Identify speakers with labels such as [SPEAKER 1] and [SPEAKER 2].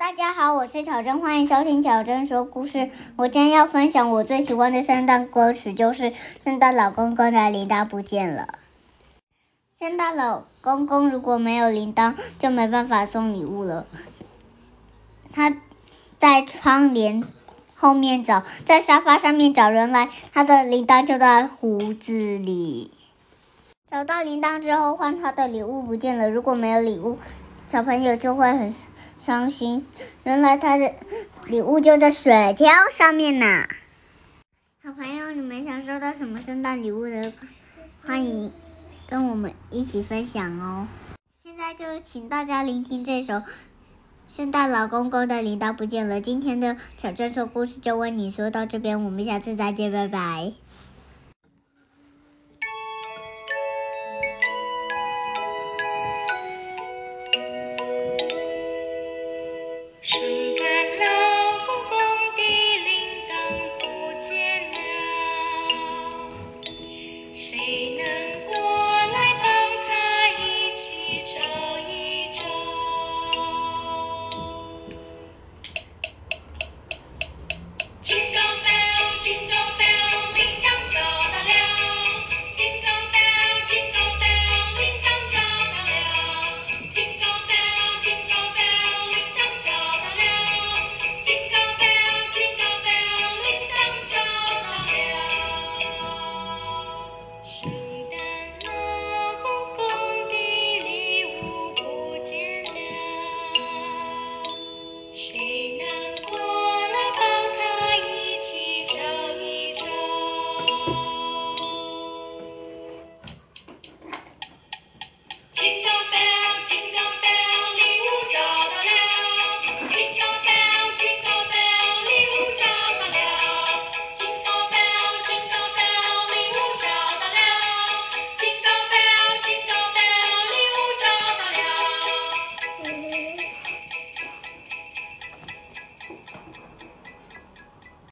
[SPEAKER 1] 大家好，我是巧珍，欢迎收听巧珍说故事。我今天要分享我最喜欢的圣诞歌曲，就是《圣诞老公公的铃铛不见了》。圣诞老公公如果没有铃铛，就没办法送礼物了。他在窗帘后面找，在沙发上面找人来，他的铃铛就在胡子里。找到铃铛之后，换他的礼物不见了。如果没有礼物，小朋友就会很伤心。原来他的礼物就在雪橇上面呢。小朋友，你们想收到什么圣诞礼物的？欢迎跟我们一起分享哦。现在就请大家聆听这首《圣诞老公公的铃铛不见了》。今天的小镇说故事就为你说到这边，我们下次再见，拜拜。
[SPEAKER 2] She